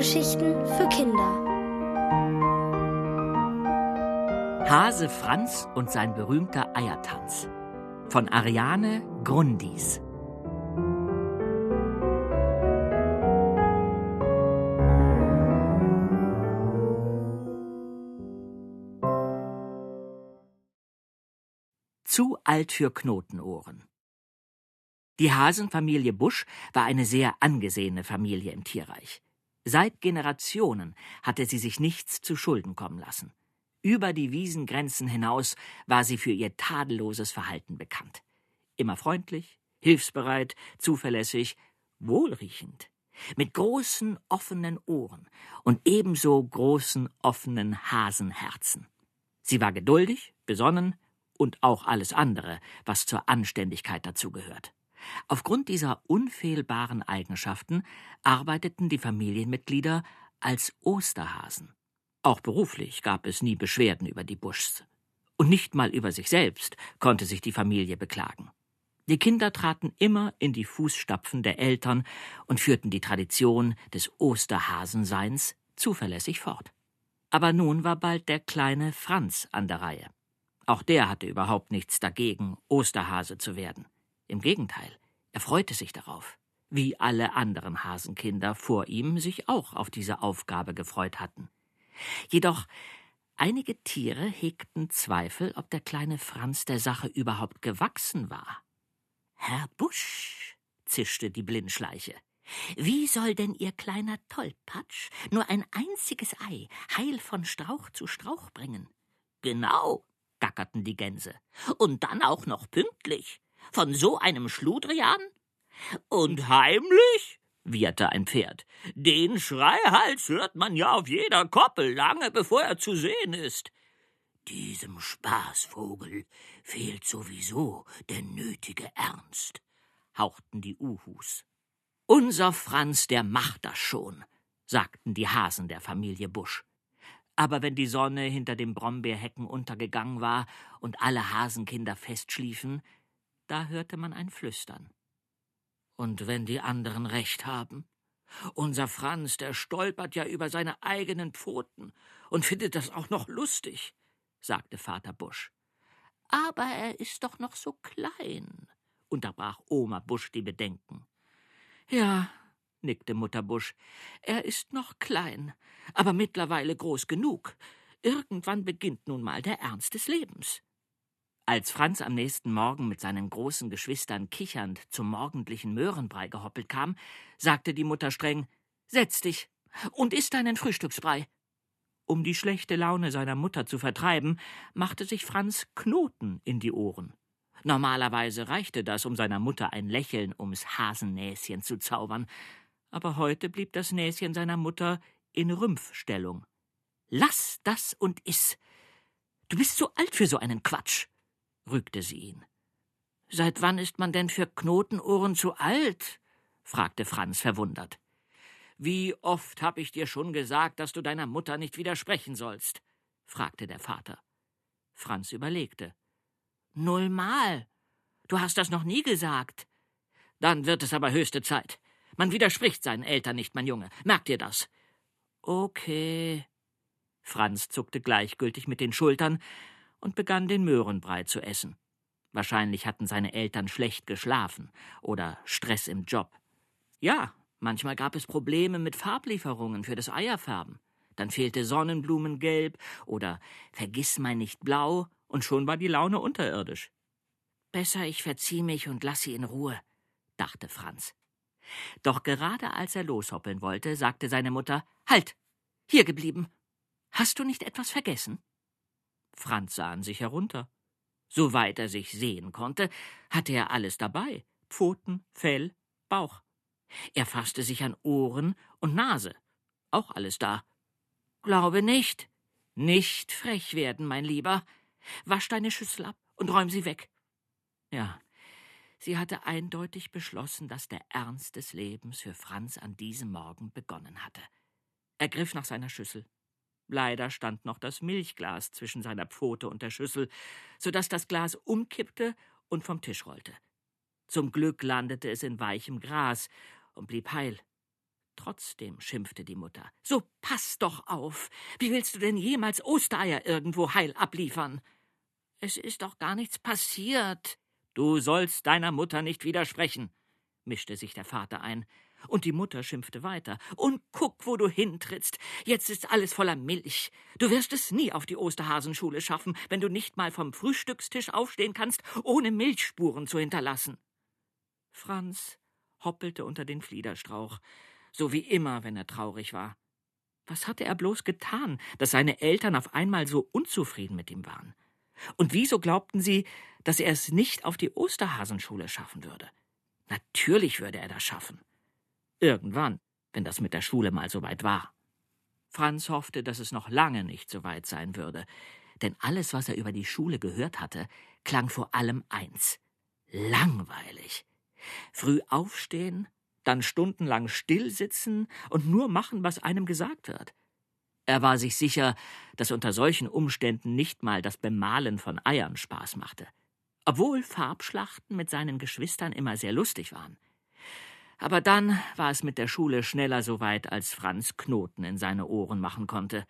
Hörgeschichten für Kinder. Hase Franz und sein berühmter Eiertanz von Ariane Grundis. Zu alt für Knotenohren. Die Hasenfamilie Busch war eine sehr angesehene Familie im Tierreich. Seit Generationen hatte sie sich nichts zu Schulden kommen lassen. Über die Wiesengrenzen hinaus war sie für ihr tadelloses Verhalten bekannt. Immer freundlich, hilfsbereit, zuverlässig, wohlriechend, mit großen offenen Ohren und ebenso großen offenen Hasenherzen. Sie war geduldig, besonnen und auch alles andere, was zur Anständigkeit dazugehört. Aufgrund dieser unfehlbaren Eigenschaften arbeiteten die Familienmitglieder als Osterhasen. Auch beruflich gab es nie Beschwerden über die Buschs. Und nicht mal über sich selbst konnte sich die Familie beklagen. Die Kinder traten immer in die Fußstapfen der Eltern und führten die Tradition des Osterhasenseins zuverlässig fort. Aber nun war bald der kleine Franz an der Reihe. Auch der hatte überhaupt nichts dagegen, Osterhase zu werden. Im Gegenteil, er freute sich darauf, wie alle anderen Hasenkinder vor ihm sich auch auf diese Aufgabe gefreut hatten. Jedoch einige Tiere hegten Zweifel, ob der kleine Franz der Sache überhaupt gewachsen war. Herr Busch, zischte die Blindschleiche, wie soll denn Ihr kleiner Tollpatsch nur ein einziges Ei heil von Strauch zu Strauch bringen? Genau, gackerten die Gänse. Und dann auch noch pünktlich. Von so einem Schludrian? Und heimlich? wieherte ein Pferd. Den Schreihals hört man ja auf jeder Koppel, lange bevor er zu sehen ist. Diesem Spaßvogel fehlt sowieso der nötige Ernst, hauchten die Uhus. Unser Franz, der macht das schon, sagten die Hasen der Familie Busch. Aber wenn die Sonne hinter den Brombeerhecken untergegangen war und alle Hasenkinder festschliefen, da hörte man ein Flüstern. Und wenn die anderen recht haben? Unser Franz, der stolpert ja über seine eigenen Pfoten und findet das auch noch lustig, sagte Vater Busch. Aber er ist doch noch so klein, unterbrach Oma Busch die Bedenken. Ja, nickte Mutter Busch, er ist noch klein, aber mittlerweile groß genug. Irgendwann beginnt nun mal der Ernst des Lebens. Als Franz am nächsten Morgen mit seinen großen Geschwistern kichernd zum morgendlichen Möhrenbrei gehoppelt kam, sagte die Mutter streng Setz dich und iss deinen Frühstücksbrei. Um die schlechte Laune seiner Mutter zu vertreiben, machte sich Franz Knoten in die Ohren. Normalerweise reichte das, um seiner Mutter ein Lächeln ums Hasennäschen zu zaubern, aber heute blieb das Näschen seiner Mutter in Rümpfstellung. Lass das und iss. Du bist zu alt für so einen Quatsch rügte sie ihn. Seit wann ist man denn für Knotenohren zu alt? fragte Franz verwundert. Wie oft hab ich dir schon gesagt, dass du deiner Mutter nicht widersprechen sollst? fragte der Vater. Franz überlegte. Nullmal. Du hast das noch nie gesagt. Dann wird es aber höchste Zeit. Man widerspricht seinen Eltern nicht, mein Junge. Merkt ihr das? Okay. Franz zuckte gleichgültig mit den Schultern, und begann den Möhrenbrei zu essen. Wahrscheinlich hatten seine Eltern schlecht geschlafen oder Stress im Job. Ja, manchmal gab es Probleme mit Farblieferungen für das Eierfärben. Dann fehlte Sonnenblumengelb oder Vergissmeinnicht blau und schon war die Laune unterirdisch. Besser ich verzieh mich und lass sie in Ruhe, dachte Franz. Doch gerade als er loshoppeln wollte, sagte seine Mutter Halt. Hier geblieben. Hast du nicht etwas vergessen? Franz sah an sich herunter. Soweit er sich sehen konnte, hatte er alles dabei Pfoten, Fell, Bauch. Er fasste sich an Ohren und Nase. Auch alles da. Glaube nicht. Nicht frech werden, mein Lieber. Wasch deine Schüssel ab und räum sie weg. Ja, sie hatte eindeutig beschlossen, dass der Ernst des Lebens für Franz an diesem Morgen begonnen hatte. Er griff nach seiner Schüssel. Leider stand noch das Milchglas zwischen seiner Pfote und der Schüssel, so dass das Glas umkippte und vom Tisch rollte. Zum Glück landete es in weichem Gras und blieb heil. Trotzdem schimpfte die Mutter. So pass doch auf. Wie willst du denn jemals Ostereier irgendwo heil abliefern? Es ist doch gar nichts passiert. Du sollst deiner Mutter nicht widersprechen, mischte sich der Vater ein. Und die Mutter schimpfte weiter. Und guck, wo du hintrittst. Jetzt ist alles voller Milch. Du wirst es nie auf die Osterhasenschule schaffen, wenn du nicht mal vom Frühstückstisch aufstehen kannst, ohne Milchspuren zu hinterlassen. Franz hoppelte unter den Fliederstrauch, so wie immer, wenn er traurig war. Was hatte er bloß getan, dass seine Eltern auf einmal so unzufrieden mit ihm waren? Und wieso glaubten sie, dass er es nicht auf die Osterhasenschule schaffen würde? Natürlich würde er das schaffen. Irgendwann, wenn das mit der Schule mal so weit war. Franz hoffte, dass es noch lange nicht so weit sein würde, denn alles, was er über die Schule gehört hatte, klang vor allem eins langweilig. Früh aufstehen, dann stundenlang stillsitzen und nur machen, was einem gesagt wird. Er war sich sicher, dass unter solchen Umständen nicht mal das Bemalen von Eiern Spaß machte, obwohl Farbschlachten mit seinen Geschwistern immer sehr lustig waren. Aber dann war es mit der Schule schneller so weit, als Franz Knoten in seine Ohren machen konnte.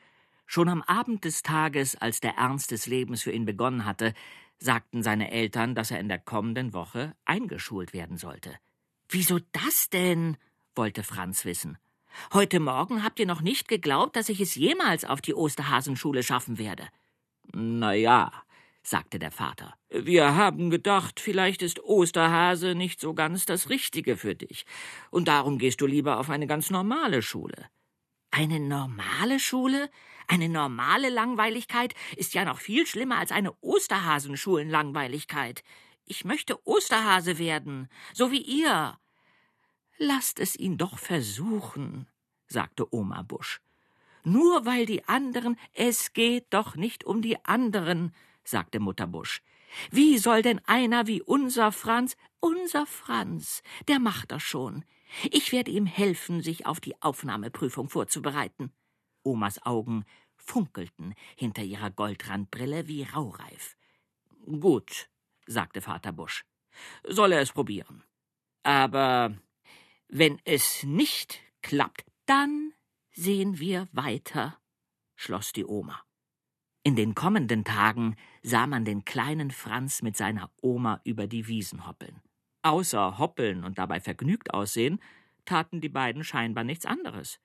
Schon am Abend des Tages, als der Ernst des Lebens für ihn begonnen hatte, sagten seine Eltern, dass er in der kommenden Woche eingeschult werden sollte. Wieso das denn? wollte Franz wissen. Heute Morgen habt ihr noch nicht geglaubt, dass ich es jemals auf die Osterhasenschule schaffen werde. Na ja, sagte der Vater. Wir haben gedacht, vielleicht ist Osterhase nicht so ganz das Richtige für dich, und darum gehst du lieber auf eine ganz normale Schule. Eine normale Schule? Eine normale Langweiligkeit ist ja noch viel schlimmer als eine Osterhasenschulenlangweiligkeit. Ich möchte Osterhase werden, so wie ihr. Lasst es ihn doch versuchen, sagte Oma Busch. Nur weil die anderen, es geht doch nicht um die anderen, sagte Mutter Busch. Wie soll denn einer wie unser Franz, unser Franz, der macht das schon. Ich werde ihm helfen, sich auf die Aufnahmeprüfung vorzubereiten. Omas Augen funkelten hinter ihrer Goldrandbrille wie raureif. Gut, sagte Vater Busch. Soll er es probieren. Aber wenn es nicht klappt, dann sehen wir weiter, schloss die Oma. In den kommenden Tagen sah man den kleinen Franz mit seiner Oma über die Wiesen hoppeln. Außer hoppeln und dabei vergnügt aussehen, taten die beiden scheinbar nichts anderes.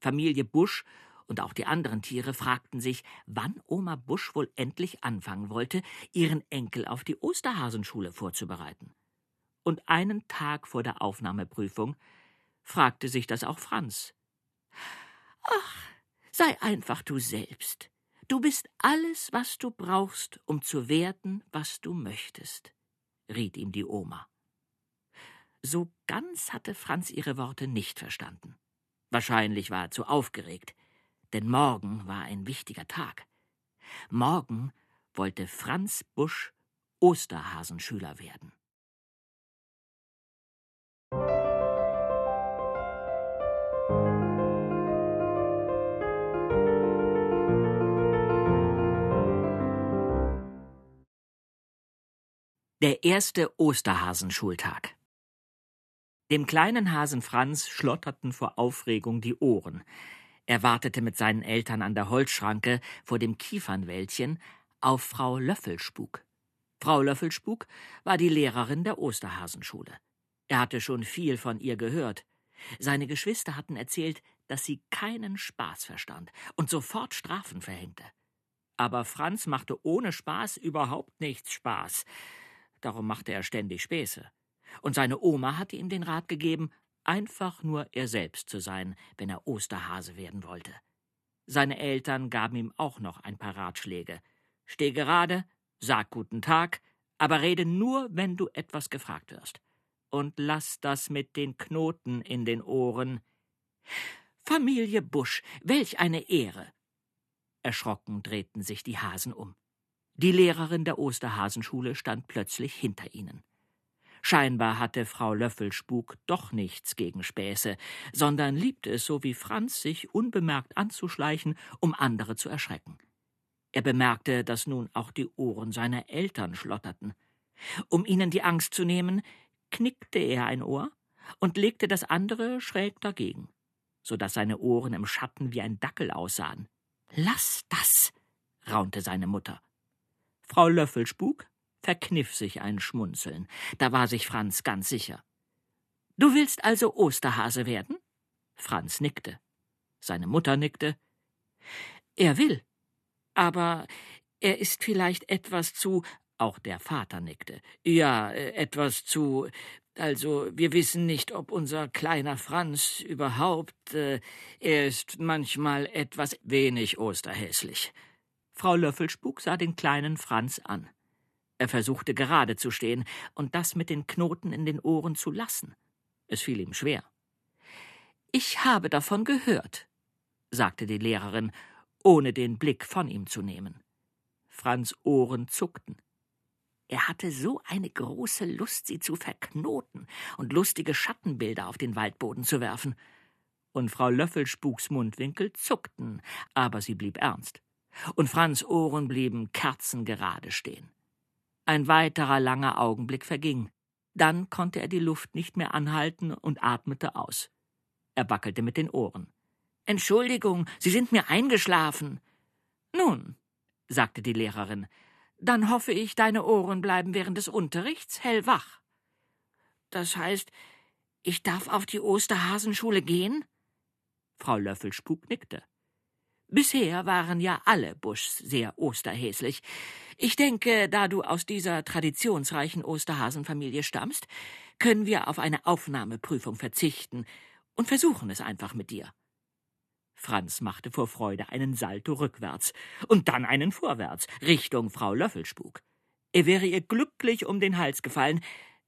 Familie Busch und auch die anderen Tiere fragten sich, wann Oma Busch wohl endlich anfangen wollte, ihren Enkel auf die Osterhasenschule vorzubereiten. Und einen Tag vor der Aufnahmeprüfung fragte sich das auch Franz. Ach, sei einfach du selbst. Du bist alles, was du brauchst, um zu werden, was du möchtest, riet ihm die Oma. So ganz hatte Franz ihre Worte nicht verstanden. Wahrscheinlich war er zu aufgeregt, denn morgen war ein wichtiger Tag. Morgen wollte Franz Busch Osterhasenschüler werden. Der erste Osterhasenschultag. Dem kleinen Hasen Franz schlotterten vor Aufregung die Ohren. Er wartete mit seinen Eltern an der Holzschranke vor dem Kiefernwäldchen auf Frau Löffelspuk. Frau Löffelspuk war die Lehrerin der Osterhasenschule. Er hatte schon viel von ihr gehört. Seine Geschwister hatten erzählt, dass sie keinen Spaß verstand und sofort Strafen verhängte. Aber Franz machte ohne Spaß überhaupt nichts Spaß darum machte er ständig Späße. Und seine Oma hatte ihm den Rat gegeben, einfach nur er selbst zu sein, wenn er Osterhase werden wollte. Seine Eltern gaben ihm auch noch ein paar Ratschläge. Steh gerade, sag guten Tag, aber rede nur, wenn du etwas gefragt wirst. Und lass das mit den Knoten in den Ohren. Familie Busch, welch eine Ehre! Erschrocken drehten sich die Hasen um. Die Lehrerin der Osterhasenschule stand plötzlich hinter ihnen. Scheinbar hatte Frau Löffelspuk doch nichts gegen Späße, sondern liebte es so wie Franz, sich unbemerkt anzuschleichen, um andere zu erschrecken. Er bemerkte, dass nun auch die Ohren seiner Eltern schlotterten. Um ihnen die Angst zu nehmen, knickte er ein Ohr und legte das andere schräg dagegen. so dass seine Ohren im Schatten wie ein Dackel aussahen. Lass das, raunte seine Mutter. Frau Löffelspuk verkniff sich ein Schmunzeln. Da war sich Franz ganz sicher. Du willst also Osterhase werden? Franz nickte. Seine Mutter nickte. Er will. Aber er ist vielleicht etwas zu. Auch der Vater nickte. Ja, äh, etwas zu. Also, wir wissen nicht, ob unser kleiner Franz überhaupt. Äh, er ist manchmal etwas wenig osterhässlich. Frau Löffelspuk sah den kleinen Franz an. Er versuchte gerade zu stehen und das mit den Knoten in den Ohren zu lassen. Es fiel ihm schwer. Ich habe davon gehört, sagte die Lehrerin, ohne den Blick von ihm zu nehmen. Franz Ohren zuckten. Er hatte so eine große Lust, sie zu verknoten und lustige Schattenbilder auf den Waldboden zu werfen. Und Frau Löffelspuks Mundwinkel zuckten, aber sie blieb ernst. Und Franz Ohren blieben kerzengerade stehen. Ein weiterer langer Augenblick verging. Dann konnte er die Luft nicht mehr anhalten und atmete aus. Er wackelte mit den Ohren. Entschuldigung, Sie sind mir eingeschlafen. Nun, sagte die Lehrerin, dann hoffe ich, deine Ohren bleiben während des Unterrichts hellwach. Das heißt, ich darf auf die Osterhasenschule gehen? Frau Löffelspuk nickte. Bisher waren ja alle Buschs sehr osterhäslich. Ich denke, da du aus dieser traditionsreichen Osterhasenfamilie stammst, können wir auf eine Aufnahmeprüfung verzichten und versuchen es einfach mit dir. Franz machte vor Freude einen Salto rückwärts und dann einen vorwärts, Richtung Frau Löffelspuk. Er wäre ihr glücklich um den Hals gefallen,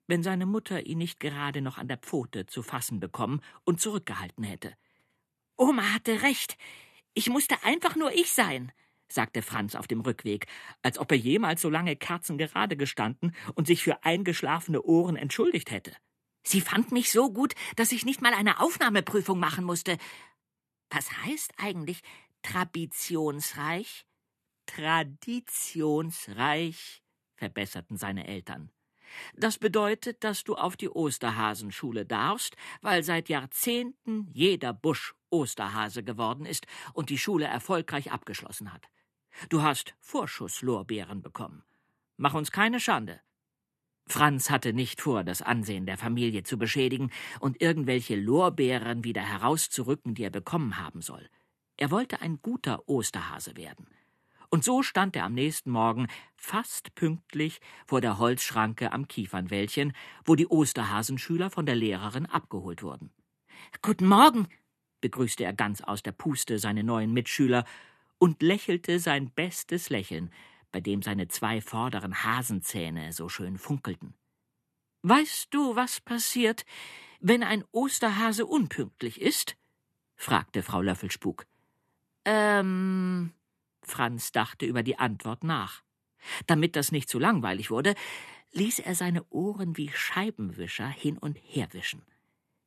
wenn seine Mutter ihn nicht gerade noch an der Pfote zu fassen bekommen und zurückgehalten hätte. Oma hatte recht. Ich musste einfach nur ich sein, sagte Franz auf dem Rückweg, als ob er jemals so lange kerzengerade gestanden und sich für eingeschlafene Ohren entschuldigt hätte. Sie fand mich so gut, dass ich nicht mal eine Aufnahmeprüfung machen musste, was heißt eigentlich traditionsreich? Traditionsreich, verbesserten seine Eltern. Das bedeutet, dass du auf die Osterhasenschule darfst, weil seit Jahrzehnten jeder Busch Osterhase geworden ist und die Schule erfolgreich abgeschlossen hat. Du hast Vorschusslorbeeren bekommen. Mach uns keine Schande. Franz hatte nicht vor, das Ansehen der Familie zu beschädigen und irgendwelche Lorbeeren wieder herauszurücken, die er bekommen haben soll. Er wollte ein guter Osterhase werden. Und so stand er am nächsten Morgen fast pünktlich vor der Holzschranke am Kiefernwäldchen, wo die Osterhasenschüler von der Lehrerin abgeholt wurden. Guten Morgen, begrüßte er ganz aus der Puste seine neuen Mitschüler und lächelte sein bestes Lächeln, bei dem seine zwei vorderen Hasenzähne so schön funkelten. Weißt du, was passiert, wenn ein Osterhase unpünktlich ist? fragte Frau Löffelspuk. Ähm. Franz dachte über die Antwort nach. Damit das nicht zu langweilig wurde, ließ er seine Ohren wie Scheibenwischer hin und her wischen.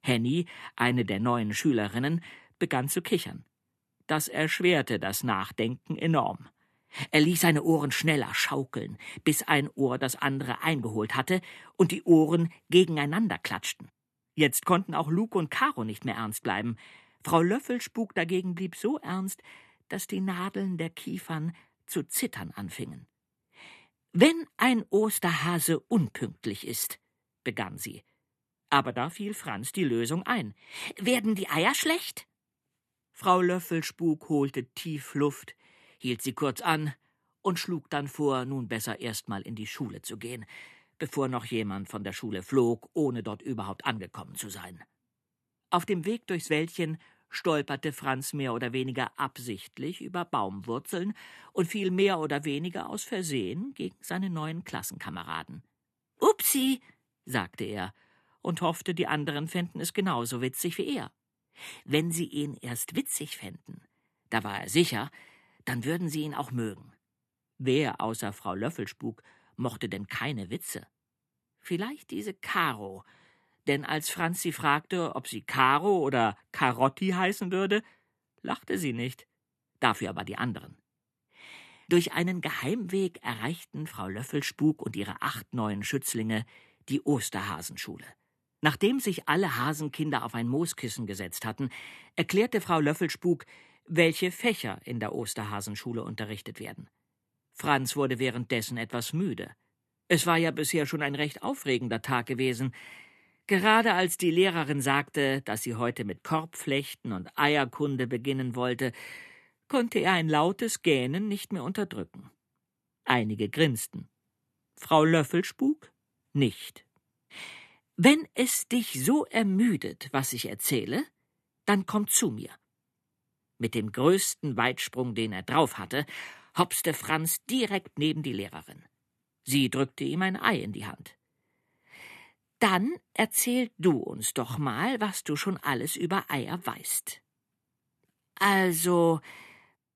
Henny, eine der neuen Schülerinnen, begann zu kichern. Das erschwerte das Nachdenken enorm. Er ließ seine Ohren schneller schaukeln, bis ein Ohr das andere eingeholt hatte und die Ohren gegeneinander klatschten. Jetzt konnten auch Luke und Caro nicht mehr ernst bleiben. Frau Löffelspuk dagegen blieb so ernst, dass die Nadeln der Kiefern zu zittern anfingen. Wenn ein Osterhase unpünktlich ist, begann sie. Aber da fiel Franz die Lösung ein. Werden die Eier schlecht? Frau Löffelspuk holte tief Luft, hielt sie kurz an und schlug dann vor, nun besser erst mal in die Schule zu gehen, bevor noch jemand von der Schule flog, ohne dort überhaupt angekommen zu sein. Auf dem Weg durchs Wäldchen stolperte Franz mehr oder weniger absichtlich über Baumwurzeln und fiel mehr oder weniger aus Versehen gegen seine neuen Klassenkameraden. Upsi, sagte er und hoffte, die anderen fänden es genauso witzig wie er. Wenn sie ihn erst witzig fänden, da war er sicher, dann würden sie ihn auch mögen. Wer außer Frau Löffelspuk mochte denn keine Witze? Vielleicht diese Caro, denn als Franz sie fragte, ob sie Caro oder Carotti heißen würde, lachte sie nicht, dafür aber die anderen. Durch einen Geheimweg erreichten Frau Löffelspuk und ihre acht neuen Schützlinge die Osterhasenschule. Nachdem sich alle Hasenkinder auf ein Mooskissen gesetzt hatten, erklärte Frau Löffelspuk, welche Fächer in der Osterhasenschule unterrichtet werden. Franz wurde währenddessen etwas müde. Es war ja bisher schon ein recht aufregender Tag gewesen. Gerade als die Lehrerin sagte, dass sie heute mit Korbflechten und Eierkunde beginnen wollte, konnte er ein lautes Gähnen nicht mehr unterdrücken. Einige grinsten. Frau Löffelspuk nicht. Wenn es dich so ermüdet, was ich erzähle, dann komm zu mir. Mit dem größten Weitsprung, den er drauf hatte, hopste Franz direkt neben die Lehrerin. Sie drückte ihm ein Ei in die Hand. Dann erzähl du uns doch mal, was du schon alles über Eier weißt. Also,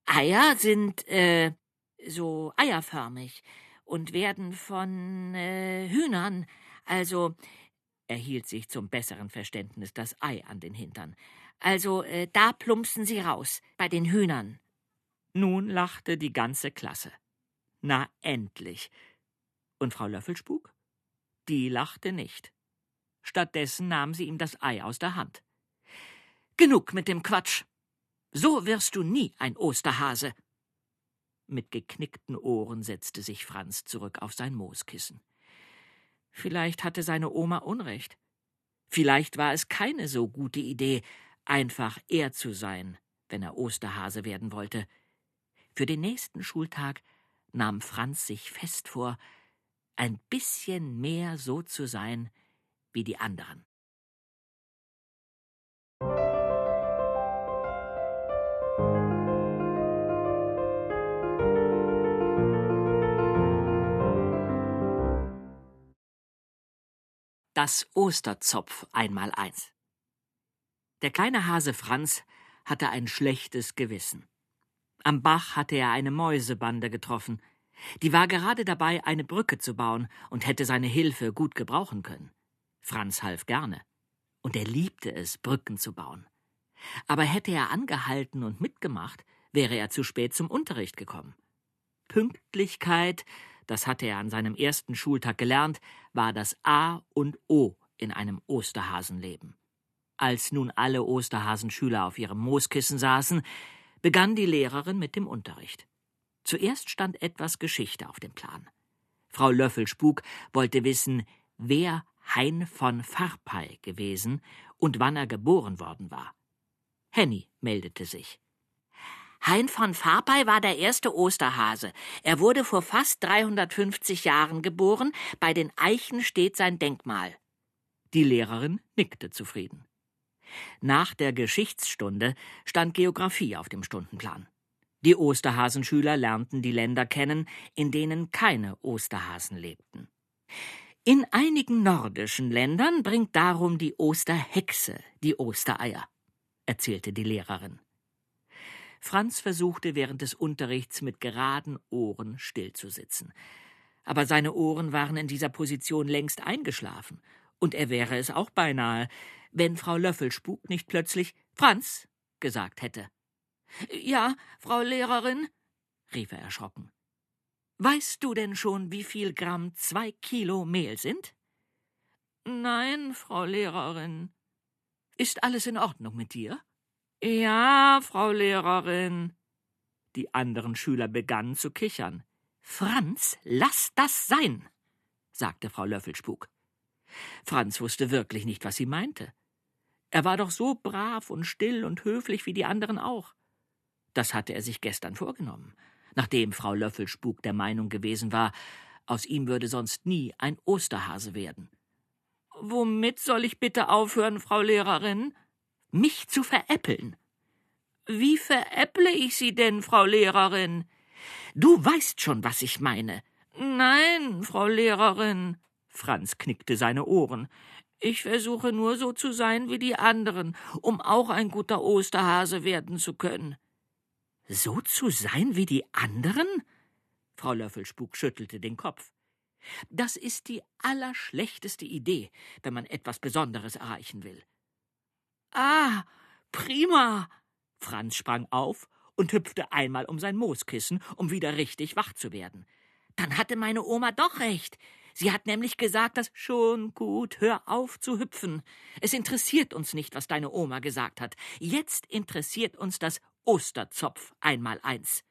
Eier sind, äh, so eierförmig und werden von, äh, Hühnern, also, er hielt sich zum besseren Verständnis das Ei an den Hintern. Also, äh, da plumpsen sie raus, bei den Hühnern. Nun lachte die ganze Klasse. Na endlich. Und Frau Löffelspuk? Die lachte nicht. Stattdessen nahm sie ihm das Ei aus der Hand. Genug mit dem Quatsch. So wirst du nie ein Osterhase. Mit geknickten Ohren setzte sich Franz zurück auf sein Mooskissen. Vielleicht hatte seine Oma Unrecht. Vielleicht war es keine so gute Idee, einfach er zu sein, wenn er Osterhase werden wollte. Für den nächsten Schultag nahm Franz sich fest vor, ein bisschen mehr so zu sein wie die anderen. Das Osterzopf einmal eins. Der kleine Hase Franz hatte ein schlechtes Gewissen. Am Bach hatte er eine Mäusebande getroffen. Die war gerade dabei, eine Brücke zu bauen und hätte seine Hilfe gut gebrauchen können. Franz half gerne. Und er liebte es, Brücken zu bauen. Aber hätte er angehalten und mitgemacht, wäre er zu spät zum Unterricht gekommen. Pünktlichkeit, das hatte er an seinem ersten Schultag gelernt, war das A und O in einem Osterhasenleben. Als nun alle Osterhasenschüler auf ihrem Mooskissen saßen, begann die Lehrerin mit dem Unterricht. Zuerst stand etwas Geschichte auf dem Plan. Frau Löffelspuk wollte wissen, wer Hein von Farpey gewesen und wann er geboren worden war. Henny meldete sich. Hein von Farpey war der erste Osterhase. Er wurde vor fast 350 Jahren geboren. Bei den Eichen steht sein Denkmal. Die Lehrerin nickte zufrieden. Nach der Geschichtsstunde stand Geographie auf dem Stundenplan. Die Osterhasenschüler lernten die Länder kennen, in denen keine Osterhasen lebten. In einigen nordischen Ländern bringt darum die Osterhexe die Ostereier, erzählte die Lehrerin. Franz versuchte während des Unterrichts mit geraden Ohren stillzusitzen. Aber seine Ohren waren in dieser Position längst eingeschlafen, und er wäre es auch beinahe, wenn Frau Löffelspuk nicht plötzlich Franz gesagt hätte. Ja, Frau Lehrerin, rief er erschrocken. Weißt du denn schon, wie viel Gramm zwei Kilo Mehl sind? Nein, Frau Lehrerin. Ist alles in Ordnung mit dir? Ja, Frau Lehrerin. Die anderen Schüler begannen zu kichern. Franz, lass das sein, sagte Frau Löffelspuk. Franz wusste wirklich nicht, was sie meinte. Er war doch so brav und still und höflich wie die anderen auch. Das hatte er sich gestern vorgenommen, nachdem Frau Löffelspuk der Meinung gewesen war, aus ihm würde sonst nie ein Osterhase werden. Womit soll ich bitte aufhören, Frau Lehrerin? mich zu veräppeln. Wie veräpple ich Sie denn, Frau Lehrerin? Du weißt schon, was ich meine. Nein, Frau Lehrerin. Franz knickte seine Ohren. Ich versuche nur so zu sein wie die anderen, um auch ein guter Osterhase werden zu können. So zu sein wie die anderen? Frau Löffelspuk schüttelte den Kopf. Das ist die allerschlechteste Idee, wenn man etwas Besonderes erreichen will. Ah, prima. Franz sprang auf und hüpfte einmal um sein Mooskissen, um wieder richtig wach zu werden. Dann hatte meine Oma doch recht. Sie hat nämlich gesagt, dass schon gut, hör auf zu hüpfen. Es interessiert uns nicht, was deine Oma gesagt hat. Jetzt interessiert uns das Osterzopf einmal eins.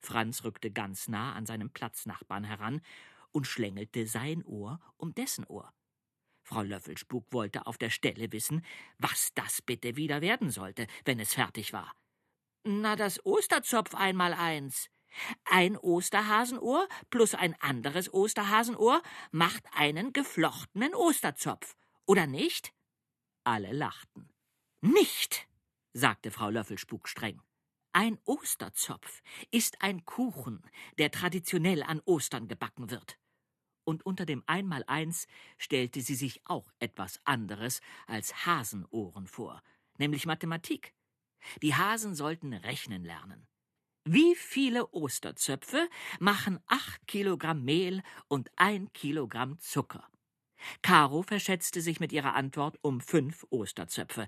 Franz rückte ganz nah an seinem Platznachbarn heran und schlängelte sein Ohr um dessen Ohr. Frau Löffelspuk wollte auf der Stelle wissen, was das bitte wieder werden sollte, wenn es fertig war. Na, das Osterzopf einmal eins. Ein Osterhasenohr plus ein anderes Osterhasenohr macht einen geflochtenen Osterzopf, oder nicht? Alle lachten. Nicht, sagte Frau Löffelspuk streng. Ein Osterzopf ist ein Kuchen, der traditionell an Ostern gebacken wird. Und unter dem Einmaleins stellte sie sich auch etwas anderes als Hasenohren vor, nämlich Mathematik. Die Hasen sollten rechnen lernen. Wie viele Osterzöpfe machen acht Kilogramm Mehl und ein Kilogramm Zucker? Caro verschätzte sich mit ihrer Antwort um fünf Osterzöpfe.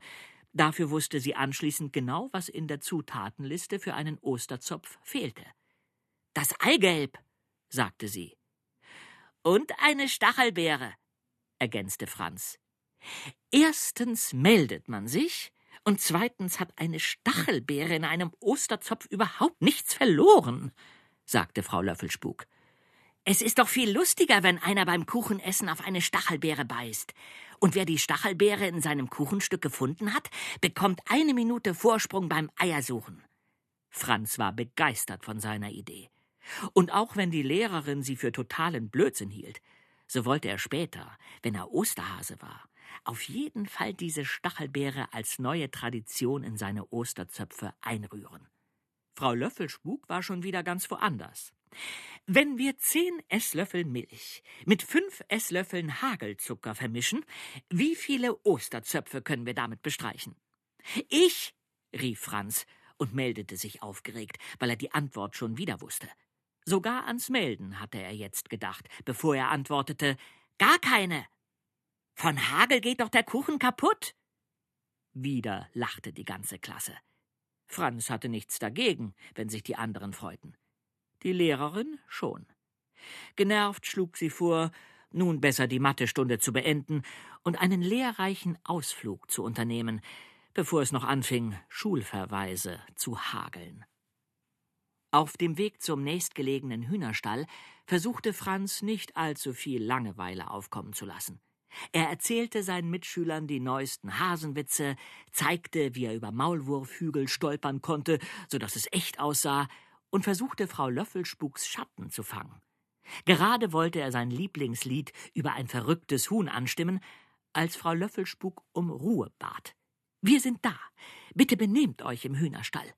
Dafür wusste sie anschließend genau, was in der Zutatenliste für einen Osterzopf fehlte. Das Eigelb, sagte sie. Und eine Stachelbeere, ergänzte Franz. Erstens meldet man sich, und zweitens hat eine Stachelbeere in einem Osterzopf überhaupt nichts verloren, sagte Frau Löffelspuk. Es ist doch viel lustiger, wenn einer beim Kuchenessen auf eine Stachelbeere beißt. Und wer die Stachelbeere in seinem Kuchenstück gefunden hat, bekommt eine Minute Vorsprung beim Eiersuchen. Franz war begeistert von seiner Idee. Und auch wenn die Lehrerin sie für totalen Blödsinn hielt, so wollte er später, wenn er Osterhase war, auf jeden Fall diese Stachelbeere als neue Tradition in seine Osterzöpfe einrühren. Frau Löffelspuk war schon wieder ganz woanders. Wenn wir zehn Esslöffel Milch mit fünf Esslöffeln Hagelzucker vermischen, wie viele Osterzöpfe können wir damit bestreichen? Ich, rief Franz und meldete sich aufgeregt, weil er die Antwort schon wieder wusste. Sogar ans Melden hatte er jetzt gedacht, bevor er antwortete Gar keine. Von Hagel geht doch der Kuchen kaputt. Wieder lachte die ganze Klasse. Franz hatte nichts dagegen, wenn sich die anderen freuten. Die Lehrerin schon. Genervt schlug sie vor, nun besser die Mathestunde zu beenden und einen lehrreichen Ausflug zu unternehmen, bevor es noch anfing, Schulverweise zu hageln. Auf dem Weg zum nächstgelegenen Hühnerstall versuchte Franz nicht allzu viel Langeweile aufkommen zu lassen. Er erzählte seinen Mitschülern die neuesten Hasenwitze, zeigte, wie er über Maulwurfhügel stolpern konnte, so dass es echt aussah, und versuchte Frau Löffelspuks Schatten zu fangen. Gerade wollte er sein Lieblingslied über ein verrücktes Huhn anstimmen, als Frau Löffelspuk um Ruhe bat. Wir sind da. Bitte benehmt euch im Hühnerstall.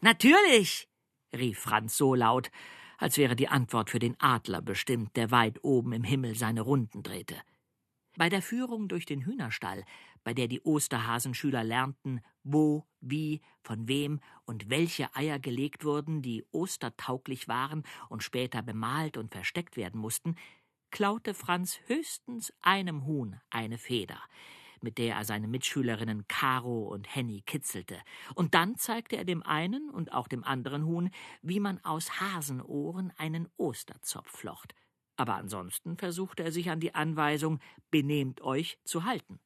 Natürlich, rief Franz so laut, als wäre die Antwort für den Adler bestimmt, der weit oben im Himmel seine Runden drehte. Bei der Führung durch den Hühnerstall, bei der die Osterhasenschüler lernten, wo, wie, von wem und welche Eier gelegt wurden, die ostertauglich waren und später bemalt und versteckt werden mussten, klaute Franz höchstens einem Huhn eine Feder, mit der er seine Mitschülerinnen Caro und Henny kitzelte, und dann zeigte er dem einen und auch dem anderen Huhn, wie man aus Hasenohren einen Osterzopf flocht, aber ansonsten versuchte er sich an die Anweisung Benehmt euch zu halten.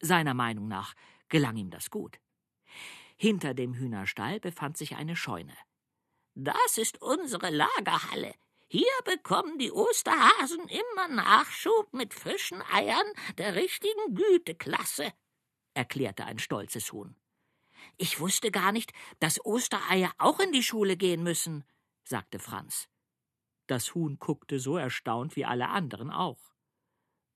Seiner Meinung nach gelang ihm das gut. Hinter dem Hühnerstall befand sich eine Scheune. Das ist unsere Lagerhalle. Hier bekommen die Osterhasen immer Nachschub mit frischen Eiern der richtigen Güteklasse, erklärte ein stolzes Huhn. Ich wusste gar nicht, dass Ostereier auch in die Schule gehen müssen, sagte Franz. Das Huhn guckte so erstaunt wie alle anderen auch.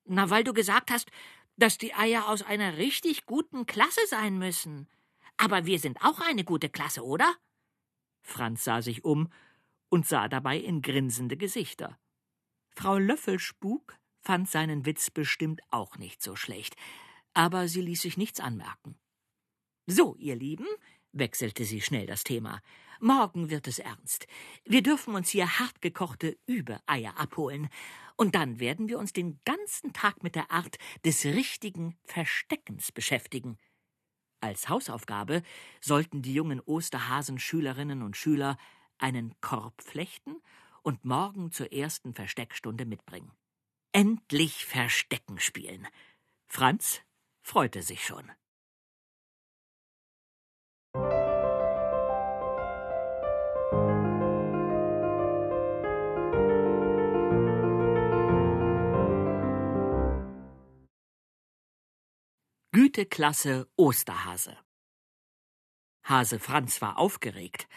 Na, weil du gesagt hast, dass die Eier aus einer richtig guten Klasse sein müssen. Aber wir sind auch eine gute Klasse, oder? Franz sah sich um und sah dabei in grinsende Gesichter. Frau Löffelspuk fand seinen Witz bestimmt auch nicht so schlecht, aber sie ließ sich nichts anmerken. So, ihr Lieben, wechselte sie schnell das Thema, Morgen wird es ernst. Wir dürfen uns hier hartgekochte Übereier abholen. Und dann werden wir uns den ganzen Tag mit der Art des richtigen Versteckens beschäftigen. Als Hausaufgabe sollten die jungen Osterhasen Schülerinnen und Schüler einen Korb flechten und morgen zur ersten Versteckstunde mitbringen. Endlich Verstecken spielen. Franz freute sich schon. Güteklasse Osterhase Hase Franz war aufgeregt.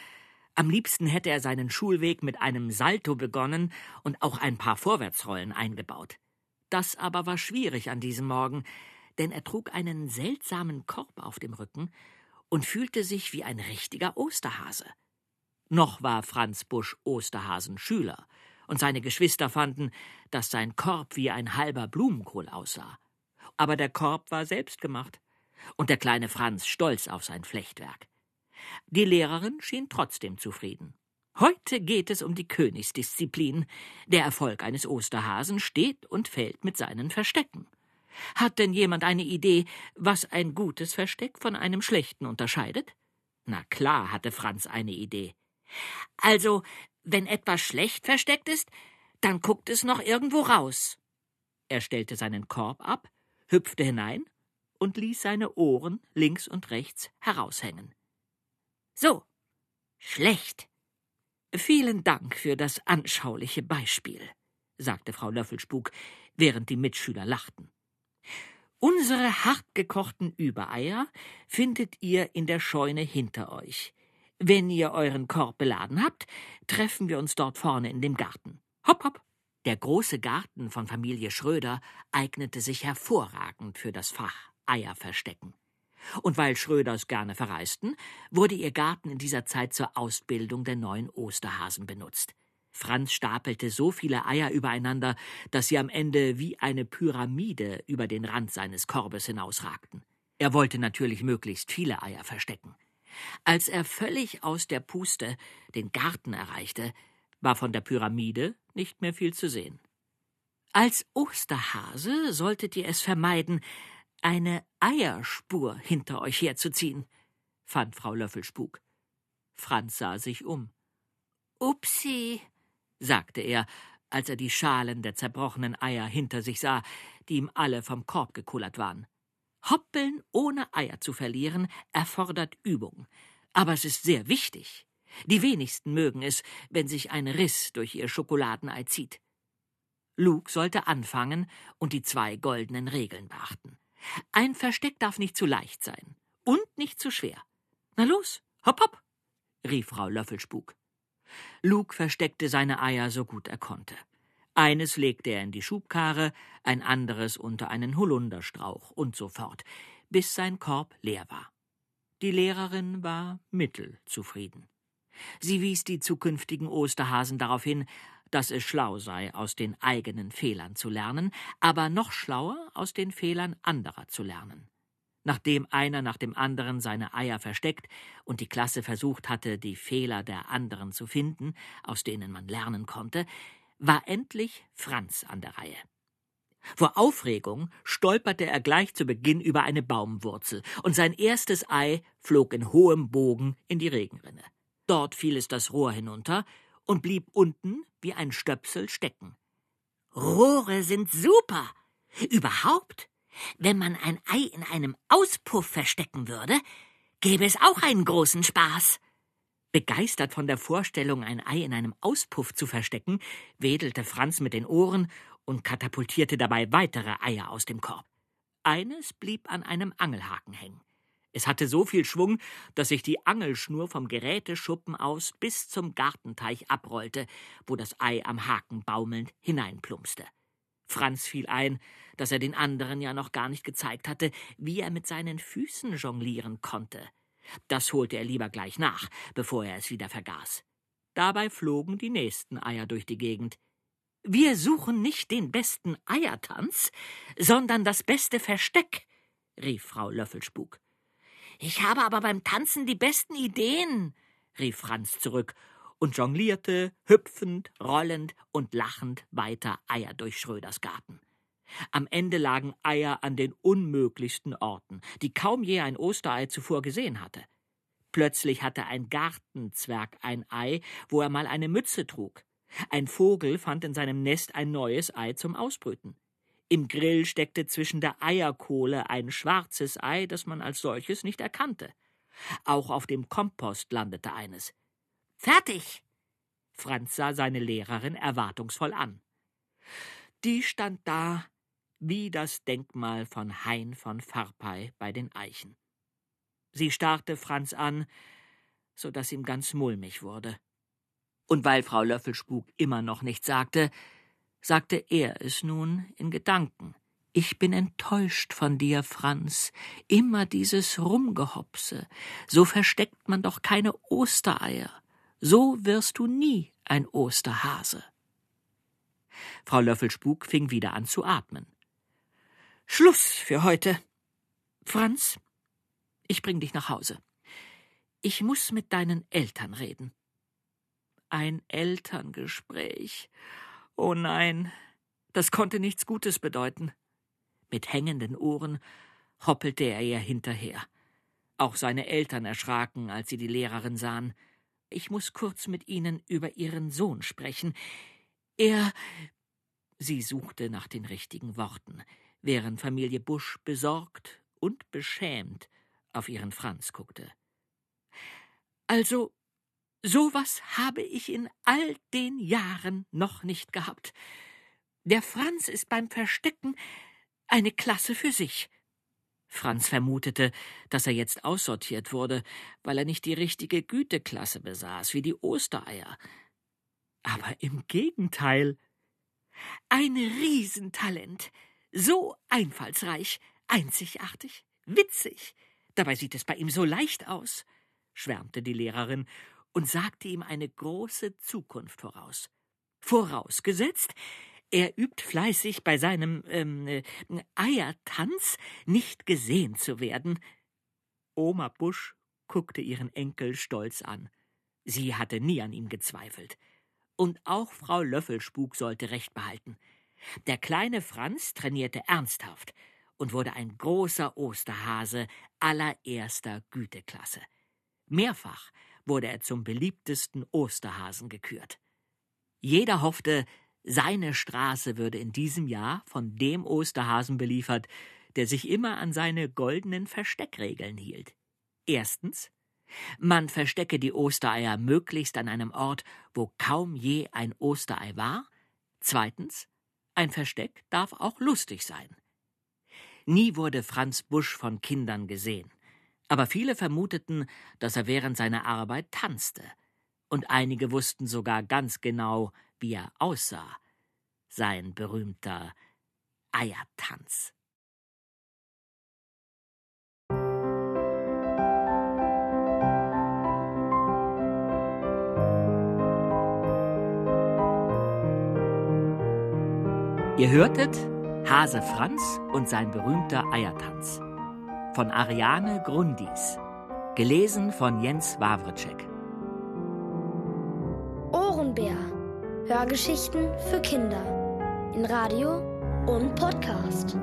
Am liebsten hätte er seinen Schulweg mit einem Salto begonnen und auch ein paar Vorwärtsrollen eingebaut. Das aber war schwierig an diesem Morgen, denn er trug einen seltsamen Korb auf dem Rücken und fühlte sich wie ein richtiger Osterhase. Noch war Franz Busch Osterhasen Schüler, und seine Geschwister fanden, dass sein Korb wie ein halber Blumenkohl aussah. Aber der Korb war selbst gemacht, und der kleine Franz stolz auf sein Flechtwerk. Die Lehrerin schien trotzdem zufrieden. Heute geht es um die Königsdisziplin. Der Erfolg eines Osterhasen steht und fällt mit seinen Verstecken. Hat denn jemand eine Idee, was ein gutes Versteck von einem schlechten unterscheidet? Na klar hatte Franz eine Idee. Also, wenn etwas schlecht versteckt ist, dann guckt es noch irgendwo raus. Er stellte seinen Korb ab, hüpfte hinein und ließ seine Ohren links und rechts heraushängen. So, schlecht. Vielen Dank für das anschauliche Beispiel, sagte Frau Löffelspuk, während die Mitschüler lachten. Unsere hartgekochten Übereier findet ihr in der Scheune hinter euch. Wenn ihr euren Korb beladen habt, treffen wir uns dort vorne in dem Garten. Hopp, hopp. Der große Garten von Familie Schröder eignete sich hervorragend für das Fach Eier verstecken. Und weil Schröders gerne verreisten, wurde ihr Garten in dieser Zeit zur Ausbildung der neuen Osterhasen benutzt. Franz stapelte so viele Eier übereinander, dass sie am Ende wie eine Pyramide über den Rand seines Korbes hinausragten. Er wollte natürlich möglichst viele Eier verstecken. Als er völlig aus der Puste den Garten erreichte, war von der Pyramide nicht mehr viel zu sehen. Als Osterhase solltet ihr es vermeiden, eine Eierspur hinter euch herzuziehen, fand Frau Löffelspuk. Franz sah sich um. Upsi, sagte er, als er die Schalen der zerbrochenen Eier hinter sich sah, die ihm alle vom Korb gekullert waren. Hoppeln ohne Eier zu verlieren erfordert Übung, aber es ist sehr wichtig. Die wenigsten mögen es, wenn sich ein Riss durch ihr Schokoladenei zieht. Luke sollte anfangen und die zwei goldenen Regeln beachten. Ein Versteck darf nicht zu leicht sein und nicht zu schwer. Na los, hopp, hopp, rief Frau Löffelspuk. Luke versteckte seine Eier so gut er konnte. Eines legte er in die Schubkarre, ein anderes unter einen Holunderstrauch und so fort, bis sein Korb leer war. Die Lehrerin war mittelzufrieden. Sie wies die zukünftigen Osterhasen darauf hin, dass es schlau sei, aus den eigenen Fehlern zu lernen, aber noch schlauer, aus den Fehlern anderer zu lernen. Nachdem einer nach dem anderen seine Eier versteckt und die Klasse versucht hatte, die Fehler der anderen zu finden, aus denen man lernen konnte, war endlich Franz an der Reihe. Vor Aufregung stolperte er gleich zu Beginn über eine Baumwurzel, und sein erstes Ei flog in hohem Bogen in die Regenrinne. Dort fiel es das Rohr hinunter, und blieb unten wie ein Stöpsel stecken. Rohre sind super. Überhaupt, wenn man ein Ei in einem Auspuff verstecken würde, gäbe es auch einen großen Spaß. Begeistert von der Vorstellung, ein Ei in einem Auspuff zu verstecken, wedelte Franz mit den Ohren und katapultierte dabei weitere Eier aus dem Korb. Eines blieb an einem Angelhaken hängen. Es hatte so viel Schwung, dass sich die Angelschnur vom Geräteschuppen aus bis zum Gartenteich abrollte, wo das Ei am Haken baumelnd hineinplumpste. Franz fiel ein, dass er den anderen ja noch gar nicht gezeigt hatte, wie er mit seinen Füßen jonglieren konnte. Das holte er lieber gleich nach, bevor er es wieder vergaß. Dabei flogen die nächsten Eier durch die Gegend. Wir suchen nicht den besten Eiertanz, sondern das beste Versteck, rief Frau Löffelspuk. Ich habe aber beim Tanzen die besten Ideen, rief Franz zurück und jonglierte, hüpfend, rollend und lachend weiter Eier durch Schröders Garten. Am Ende lagen Eier an den unmöglichsten Orten, die kaum je ein Osterei zuvor gesehen hatte. Plötzlich hatte ein Gartenzwerg ein Ei, wo er mal eine Mütze trug. Ein Vogel fand in seinem Nest ein neues Ei zum Ausbrüten. Im Grill steckte zwischen der Eierkohle ein schwarzes Ei, das man als solches nicht erkannte. Auch auf dem Kompost landete eines. Fertig! Franz sah seine Lehrerin erwartungsvoll an. Die stand da wie das Denkmal von Hein von Farpey bei den Eichen. Sie starrte Franz an, so dass ihm ganz mulmig wurde. Und weil Frau Löffelspuk immer noch nichts sagte, sagte er es nun in Gedanken. Ich bin enttäuscht von dir, Franz. Immer dieses Rumgehopse. So versteckt man doch keine Ostereier. So wirst du nie ein Osterhase. Frau Löffelspuk fing wieder an zu atmen. Schluss für heute. Franz, ich bring dich nach Hause. Ich muss mit deinen Eltern reden. Ein Elterngespräch. Oh nein, das konnte nichts Gutes bedeuten. Mit hängenden Ohren hoppelte er ihr hinterher. Auch seine Eltern erschraken, als sie die Lehrerin sahen. Ich muss kurz mit Ihnen über Ihren Sohn sprechen. Er. Sie suchte nach den richtigen Worten, während Familie Busch besorgt und beschämt auf ihren Franz guckte. Also, sowas habe ich in all den Jahren noch nicht gehabt. Der Franz ist beim Verstecken eine Klasse für sich. Franz vermutete, dass er jetzt aussortiert wurde, weil er nicht die richtige Güteklasse besaß, wie die Ostereier. Aber im Gegenteil. Ein Riesentalent, so einfallsreich, einzigartig, witzig. Dabei sieht es bei ihm so leicht aus, schwärmte die Lehrerin und sagte ihm eine große Zukunft voraus. Vorausgesetzt, er übt fleißig bei seinem ähm, äh, Eiertanz, nicht gesehen zu werden. Oma Busch guckte ihren Enkel stolz an. Sie hatte nie an ihm gezweifelt. Und auch Frau Löffelspuk sollte Recht behalten. Der kleine Franz trainierte ernsthaft und wurde ein großer Osterhase allererster Güteklasse. Mehrfach wurde er zum beliebtesten Osterhasen gekürt. Jeder hoffte, seine Straße würde in diesem Jahr von dem Osterhasen beliefert, der sich immer an seine goldenen Versteckregeln hielt. Erstens, man verstecke die Ostereier möglichst an einem Ort, wo kaum je ein Osterei war. Zweitens, ein Versteck darf auch lustig sein. Nie wurde Franz Busch von Kindern gesehen, aber viele vermuteten, dass er während seiner Arbeit tanzte, und einige wussten sogar ganz genau, wie er aussah, sein berühmter Eiertanz. Ihr hörtet Hase Franz und sein berühmter Eiertanz von Ariane Grundis, gelesen von Jens Wawritschek. Ohrenbär. Hörgeschichten für Kinder in Radio und Podcast.